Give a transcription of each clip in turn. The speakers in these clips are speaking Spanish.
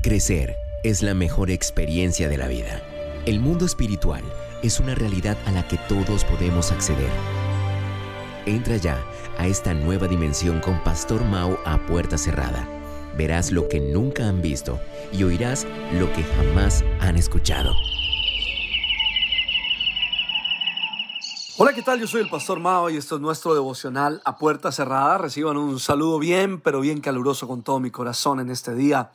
Crecer es la mejor experiencia de la vida. El mundo espiritual es una realidad a la que todos podemos acceder. Entra ya a esta nueva dimensión con Pastor Mao a puerta cerrada. Verás lo que nunca han visto y oirás lo que jamás han escuchado. Hola, ¿qué tal? Yo soy el Pastor Mao y esto es nuestro devocional a puerta cerrada. Reciban un saludo bien, pero bien caluroso con todo mi corazón en este día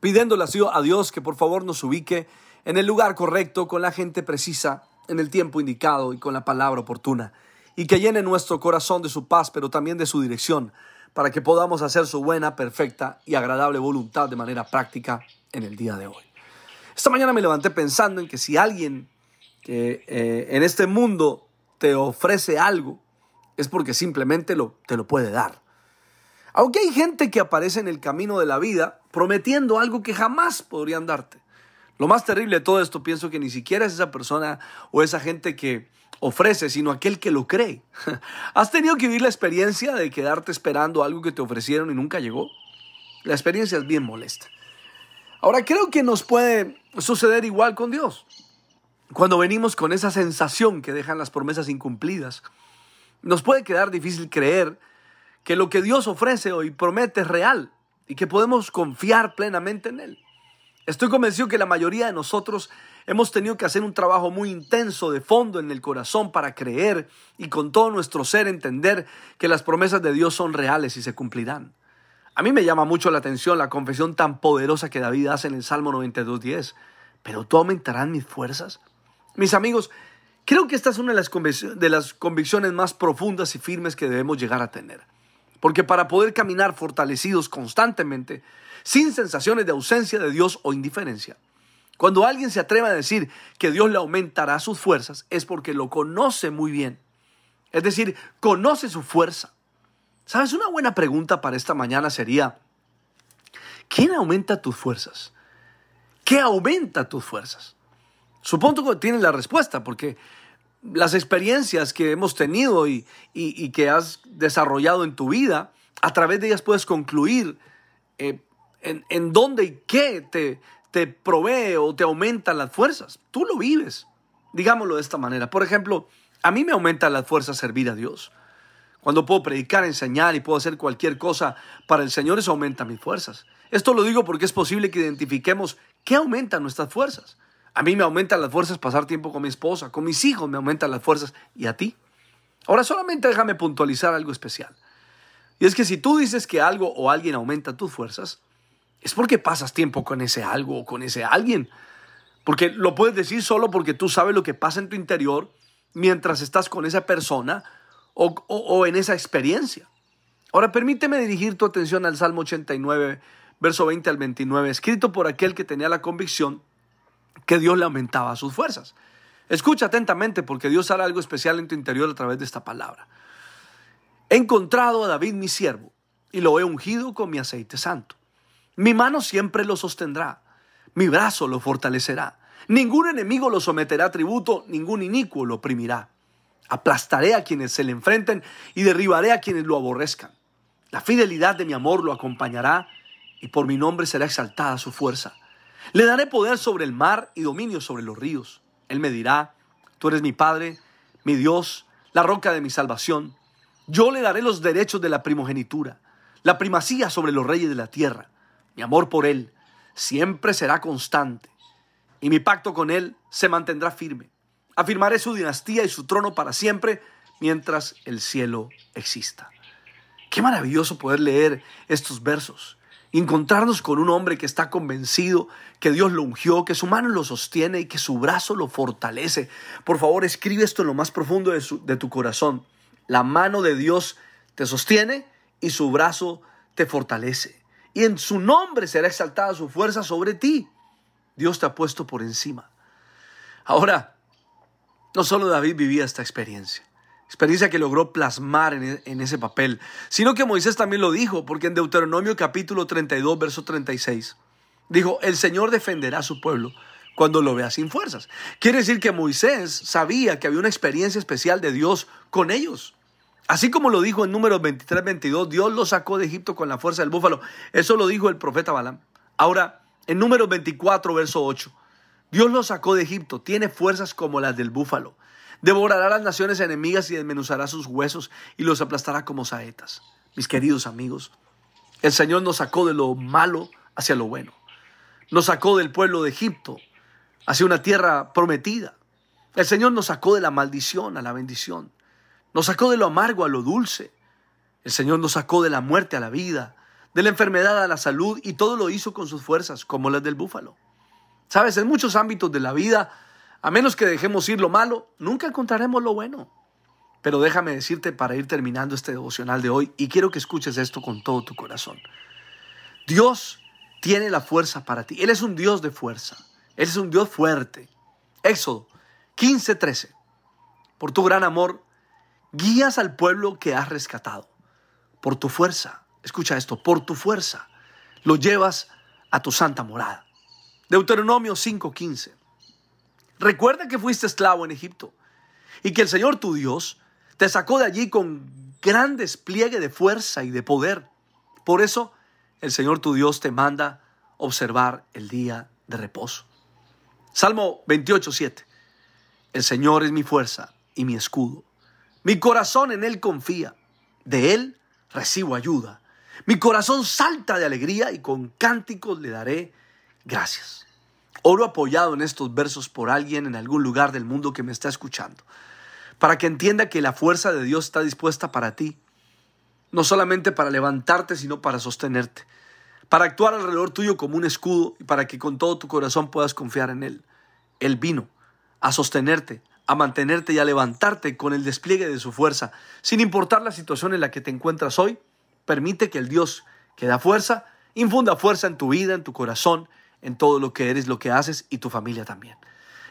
pidiéndole a Dios que por favor nos ubique en el lugar correcto, con la gente precisa, en el tiempo indicado y con la palabra oportuna, y que llene nuestro corazón de su paz, pero también de su dirección, para que podamos hacer su buena, perfecta y agradable voluntad de manera práctica en el día de hoy. Esta mañana me levanté pensando en que si alguien que eh, en este mundo te ofrece algo, es porque simplemente lo, te lo puede dar. Aunque hay gente que aparece en el camino de la vida prometiendo algo que jamás podrían darte. Lo más terrible de todo esto pienso que ni siquiera es esa persona o esa gente que ofrece, sino aquel que lo cree. ¿Has tenido que vivir la experiencia de quedarte esperando algo que te ofrecieron y nunca llegó? La experiencia es bien molesta. Ahora creo que nos puede suceder igual con Dios. Cuando venimos con esa sensación que dejan las promesas incumplidas, nos puede quedar difícil creer que lo que Dios ofrece hoy promete es real y que podemos confiar plenamente en Él. Estoy convencido que la mayoría de nosotros hemos tenido que hacer un trabajo muy intenso de fondo en el corazón para creer y con todo nuestro ser entender que las promesas de Dios son reales y se cumplirán. A mí me llama mucho la atención la confesión tan poderosa que David hace en el Salmo 92.10. Pero tú aumentarás mis fuerzas. Mis amigos, creo que esta es una de las, de las convicciones más profundas y firmes que debemos llegar a tener. Porque para poder caminar fortalecidos constantemente, sin sensaciones de ausencia de Dios o indiferencia, cuando alguien se atreve a decir que Dios le aumentará sus fuerzas, es porque lo conoce muy bien. Es decir, conoce su fuerza. ¿Sabes? Una buena pregunta para esta mañana sería, ¿quién aumenta tus fuerzas? ¿Qué aumenta tus fuerzas? Supongo que tienes la respuesta, porque las experiencias que hemos tenido y, que has desarrollado en tu vida, a través de ellas puedes concluir eh, en, dónde y qué te, te provee o te aumentan las fuerzas. Tú lo vives, digámoslo de esta manera. Por ejemplo, a mí me aumenta las fuerzas servir a Dios. Cuando puedo predicar, enseñar y puedo hacer cualquier cosa para el Señor, eso aumenta mis fuerzas. Esto lo digo porque es posible que identifiquemos qué aumenta nuestras fuerzas. A mí me aumentan las fuerzas pasar tiempo con mi esposa, con mis hijos me aumentan las fuerzas. ¿Y a ti? Ahora solamente déjame puntualizar algo especial. Y es que si tú dices que algo o alguien aumenta tus fuerzas, es porque pasas tiempo con ese algo o con ese alguien. Porque lo puedes decir solo porque tú sabes lo que pasa en tu interior mientras estás con esa persona o, en esa experiencia. Ahora permíteme dirigir tu atención al Salmo 89, verso 20 al 29, escrito por aquel que tenía la convicción que Dios le aumentaba sus fuerzas. Escucha atentamente porque Dios hará algo especial en tu interior a través de esta palabra. He encontrado a David mi siervo y lo he ungido con mi aceite santo. Mi mano siempre lo sostendrá, mi brazo lo fortalecerá. Ningún enemigo lo someterá a tributo, ningún inicuo lo oprimirá. Aplastaré a quienes se le enfrenten y derribaré a quienes lo aborrezcan. La fidelidad de mi amor lo acompañará y por mi nombre será exaltada su fuerza. Le daré poder sobre el mar y dominio sobre los ríos. Él me dirá, tú eres mi Padre, mi Dios, la roca de mi salvación. Yo le daré los derechos de la primogenitura, la primacía sobre los reyes de la tierra. Mi amor por Él siempre será constante y mi pacto con Él se mantendrá firme. Afirmaré su dinastía y su trono para siempre mientras el cielo exista. Qué maravilloso poder leer estos versos encontrarnos con un hombre que está convencido que Dios lo ungió, que su mano lo sostiene y que su brazo lo fortalece. Por favor, escribe esto en lo más profundo de, tu corazón. La mano de Dios te sostiene y su brazo te fortalece. Y en su nombre será exaltada su fuerza sobre ti. Dios te ha puesto por encima. Ahora, no solo David vivía esta experiencia experiencia que logró plasmar e, en, ese papel, sino que Moisés también lo dijo, porque en Deuteronomio capítulo 32, verso 36, dijo, el Señor defenderá a su pueblo cuando lo vea sin fuerzas. Quiere decir que Moisés sabía que había una experiencia especial de Dios con ellos. Así como lo dijo en números 23, 22, Dios lo sacó de Egipto con la fuerza del búfalo. Eso lo dijo el profeta Balaam. Ahora, En número 24, verso 8. Dios lo sacó de Egipto, tiene fuerzas como las del búfalo. Devorará las naciones enemigas y desmenuzará sus huesos y los aplastará como saetas. Mis queridos amigos, el Señor nos sacó de lo malo hacia lo bueno. Nos sacó del pueblo de Egipto hacia una tierra prometida. El Señor nos sacó de la maldición a la bendición. Nos sacó de lo amargo a lo dulce. El Señor nos sacó de la muerte a la vida, de la enfermedad a la salud y todo lo hizo con sus fuerzas, como las del búfalo. Sabes, en muchos ámbitos de la vida, a menos que dejemos ir lo malo, nunca encontraremos lo bueno. Pero déjame decirte para ir terminando este devocional de hoy, y quiero que escuches esto con todo tu corazón. Dios tiene la fuerza para ti. Él es un Dios de fuerza. Él es un Dios fuerte. Éxodo 15:13. Por tu gran amor, guías al pueblo que has rescatado. Por tu fuerza, escucha esto, por tu fuerza, lo llevas a tu santa morada. Deuteronomio 5:15. Recuerda que fuiste esclavo en Egipto y que el Señor tu Dios te sacó de allí con gran despliegue de fuerza y de poder. Por eso el Señor tu Dios te manda observar el día de reposo. Salmo 28:7. El Señor es mi fuerza y mi escudo. Mi corazón en Él confía. De Él recibo ayuda. Mi corazón salta de alegría y con cánticos le daré gracias. Oro apoyado en estos versos por alguien en algún lugar del mundo que me está escuchando, para que entienda que la fuerza de Dios está dispuesta para ti, no solamente para levantarte, sino para sostenerte, para actuar alrededor tuyo como un escudo y para que con todo tu corazón puedas confiar en Él. Él vino a sostenerte, a mantenerte y a levantarte con el despliegue de su fuerza, sin importar la situación en la que te encuentras hoy. Permite que el Dios que da fuerza infunda fuerza en tu vida, en tu corazón, en todo lo que eres, lo que haces y tu familia también.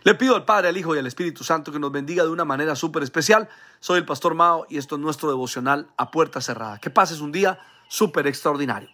Le pido al Padre, al Hijo y al Espíritu Santo que nos bendiga de una manera súper especial. Soy el Pastor Mao y esto es nuestro devocional a puerta cerrada. Que pases un día súper extraordinario.